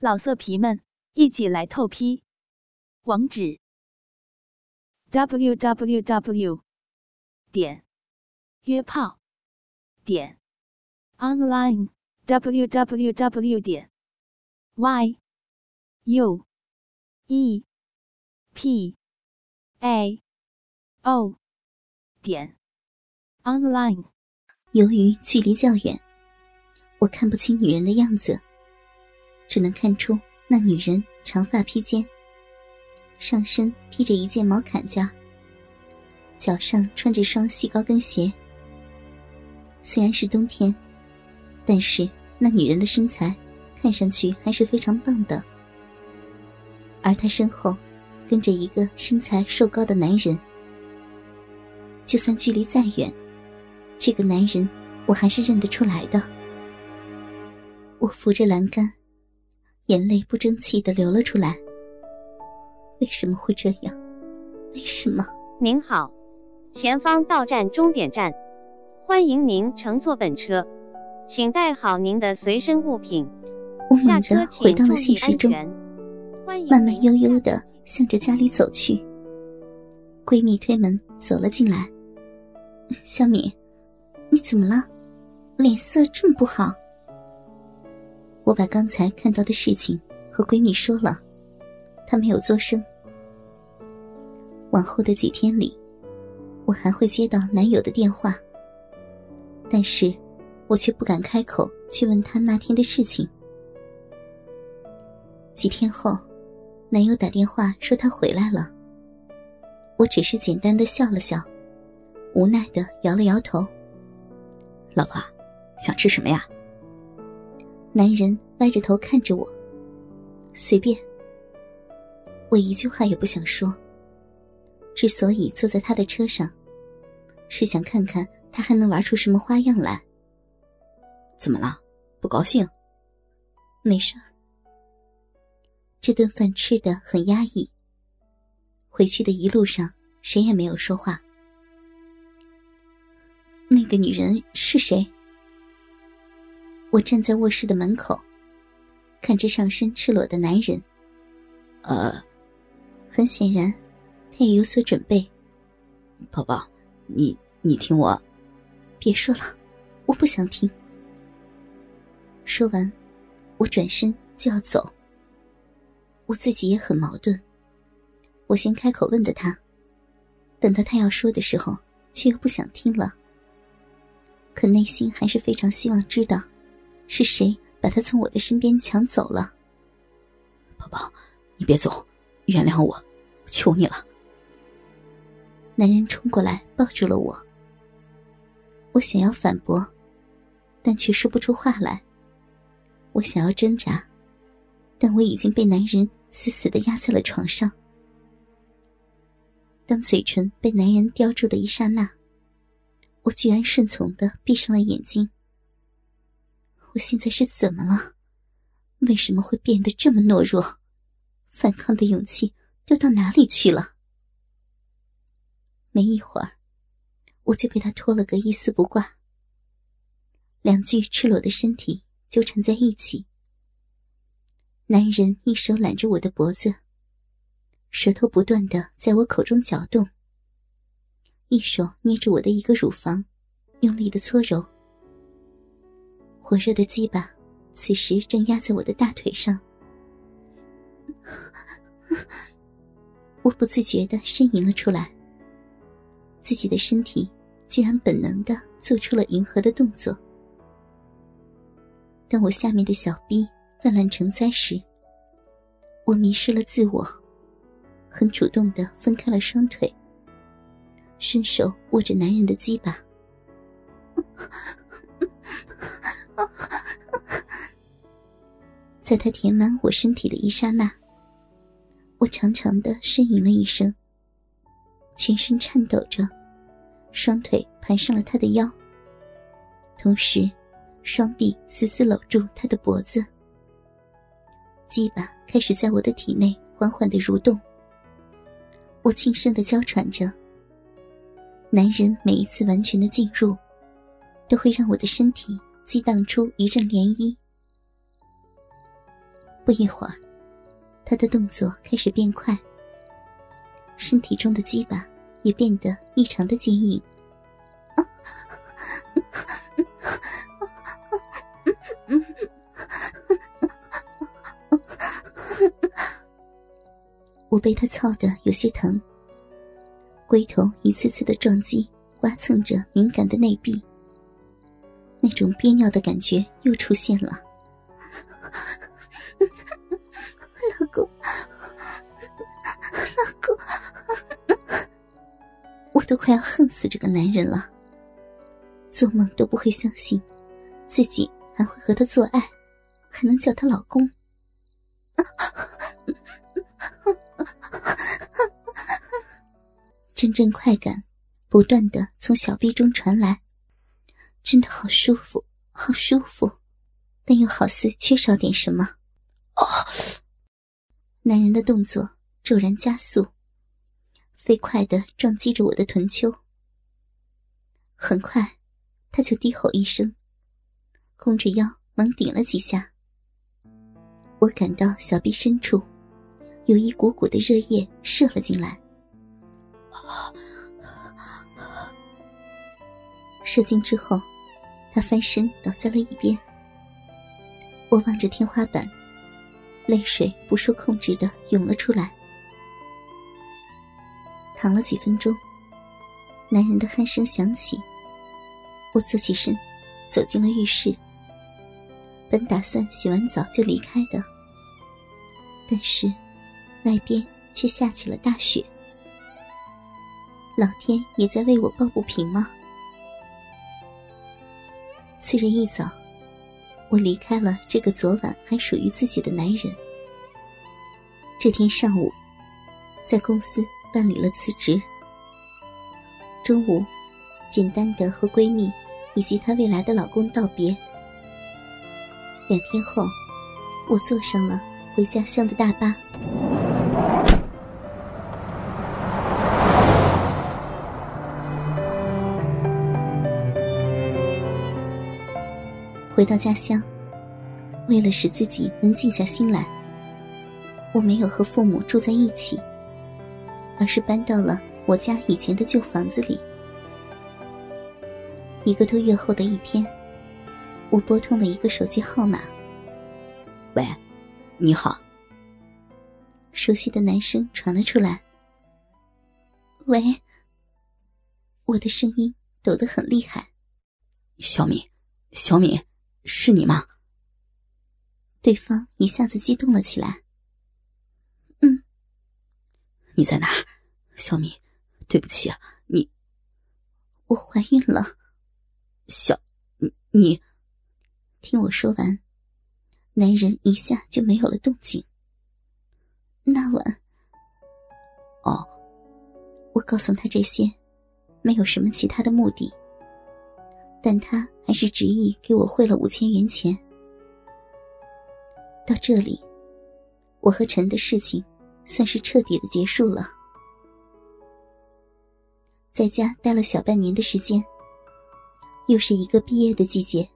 老色皮们，一起来透批！网址：w w w 点约炮点 online w w w 点 y u e p a o 点 online。由于距离较远，我看不清女人的样子。只能看出那女人长发披肩，上身披着一件毛坎肩，脚上穿着双细高跟鞋。虽然是冬天，但是那女人的身材看上去还是非常棒的。而她身后跟着一个身材瘦高的男人，就算距离再远，这个男人我还是认得出来的。我扶着栏杆。眼泪不争气的流了出来。为什么会这样？为什么？您好，前方到站终点站，欢迎您乘坐本车，请带好您的随身物品。我猛地回到了现实中，慢慢悠悠的向着家里走去。闺蜜推门走了进来。小敏，你怎么了？脸色这么不好？我把刚才看到的事情和闺蜜说了，她没有作声。往后的几天里，我还会接到男友的电话，但是我却不敢开口去问他那天的事情。几天后，男友打电话说他回来了，我只是简单的笑了笑，无奈的摇了摇头。老婆，想吃什么呀？男人歪着头看着我，随便。我一句话也不想说。之所以坐在他的车上，是想看看他还能玩出什么花样来。怎么了？不高兴？没事儿。这顿饭吃的很压抑。回去的一路上，谁也没有说话。那个女人是谁？我站在卧室的门口，看着上身赤裸的男人。呃，很显然，他也有所准备。宝宝，你你听我，别说了，我不想听。说完，我转身就要走。我自己也很矛盾。我先开口问的他，等到他要说的时候，却又不想听了。可内心还是非常希望知道。是谁把他从我的身边抢走了？宝宝，你别走，原谅我，求你了。男人冲过来抱住了我。我想要反驳，但却说不出话来。我想要挣扎，但我已经被男人死死的压在了床上。当嘴唇被男人叼住的一刹那，我居然顺从的闭上了眼睛。我现在是怎么了？为什么会变得这么懦弱？反抗的勇气都到哪里去了？没一会儿，我就被他拖了个一丝不挂。两具赤裸的身体纠缠在一起，男人一手揽着我的脖子，舌头不断的在我口中搅动，一手捏着我的一个乳房，用力的搓揉。火热的鸡巴，此时正压在我的大腿上。我不自觉的呻吟了出来。自己的身体居然本能的做出了迎合的动作。当我下面的小臂泛滥成灾时，我迷失了自我，很主动的分开了双腿，伸手握着男人的鸡巴。在他填满我身体的一刹那，我长长的呻吟了一声，全身颤抖着，双腿盘上了他的腰，同时，双臂死死搂住他的脖子，鸡巴开始在我的体内缓缓的蠕动，我轻声的娇喘着。男人每一次完全的进入，都会让我的身体激荡出一阵涟漪。不一会儿，他的动作开始变快，身体中的鸡巴也变得异常的坚硬。我被他操的有些疼，龟头一次次的撞击，刮蹭着敏感的内壁，那种憋尿的感觉又出现了。老公，老公，我都快要恨死这个男人了，做梦都不会相信自己还会和他做爱，还能叫他老公。阵阵快感不断的从小臂中传来，真的好舒服，好舒服，但又好似缺少点什么。哦，男人的动作骤然加速，飞快的撞击着我的臀丘。很快，他就低吼一声，弓着腰猛顶了几下。我感到小臂深处有一股股的热液射了进来。射精之后，他翻身倒在了一边。我望着天花板，泪水不受控制的涌了出来。躺了几分钟，男人的鼾声响起。我坐起身，走进了浴室。本打算洗完澡就离开的，但是外边却下起了大雪。老天也在为我抱不平吗？次日一早，我离开了这个昨晚还属于自己的男人。这天上午，在公司办理了辞职。中午，简单的和闺蜜以及她未来的老公道别。两天后，我坐上了回家乡的大巴。回到家乡，为了使自己能静下心来，我没有和父母住在一起，而是搬到了我家以前的旧房子里。一个多月后的一天，我拨通了一个手机号码。“喂，你好。”熟悉的男声传了出来。“喂。”我的声音抖得很厉害。“小敏，小敏。”是你吗？对方一下子激动了起来。嗯，你在哪儿，小敏？对不起啊，你，我怀孕了。小，你，听我说完，男人一下就没有了动静。那晚，哦，我告诉他这些，没有什么其他的目的。但他还是执意给我汇了五千元钱。到这里，我和陈的事情算是彻底的结束了。在家待了小半年的时间，又是一个毕业的季节。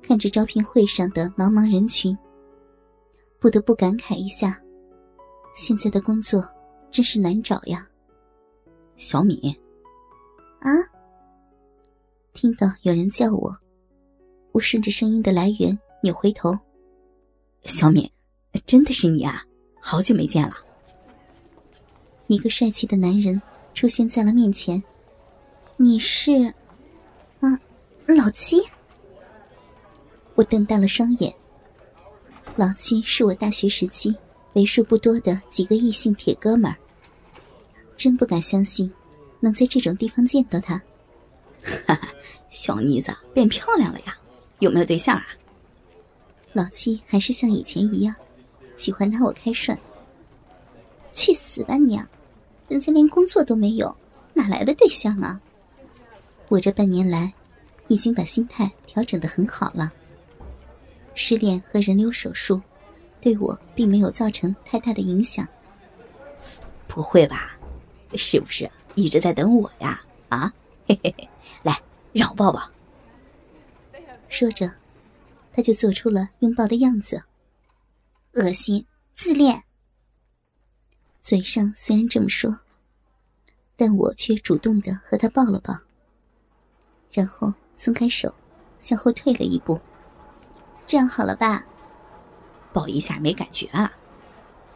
看着招聘会上的茫茫人群，不得不感慨一下：现在的工作真是难找呀。小米，啊。听到有人叫我，我顺着声音的来源扭回头。小敏，真的是你啊！好久没见了。一个帅气的男人出现在了面前。你是？啊，老七。我瞪大了双眼。老七是我大学时期为数不多的几个异性铁哥们儿。真不敢相信，能在这种地方见到他。哈哈，小妮子变漂亮了呀，有没有对象啊？老七还是像以前一样，喜欢拿我开涮。去死吧你！人家连工作都没有，哪来的对象啊？我这半年来，已经把心态调整的很好了。失恋和人流手术，对我并没有造成太大的影响。不会吧？是不是一直在等我呀？啊？嘿嘿嘿，来，让我抱抱。说着，他就做出了拥抱的样子。恶心，自恋。嘴上虽然这么说，但我却主动的和他抱了抱，然后松开手，向后退了一步。这样好了吧？抱一下没感觉啊？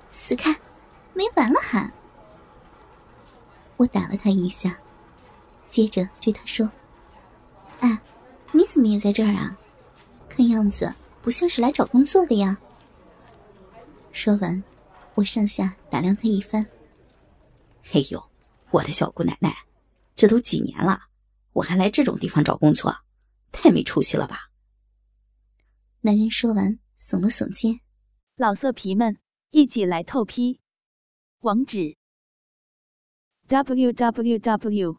死开！没完了还？我打了他一下，接着对他说：“哎，你怎么也在这儿啊？看样子不像是来找工作的呀。”说完，我上下打量他一番。哎呦，我的小姑奶奶，这都几年了，我还来这种地方找工作，太没出息了吧？男人说完，耸了耸肩。老色皮们，一起来透批！网址：w w w.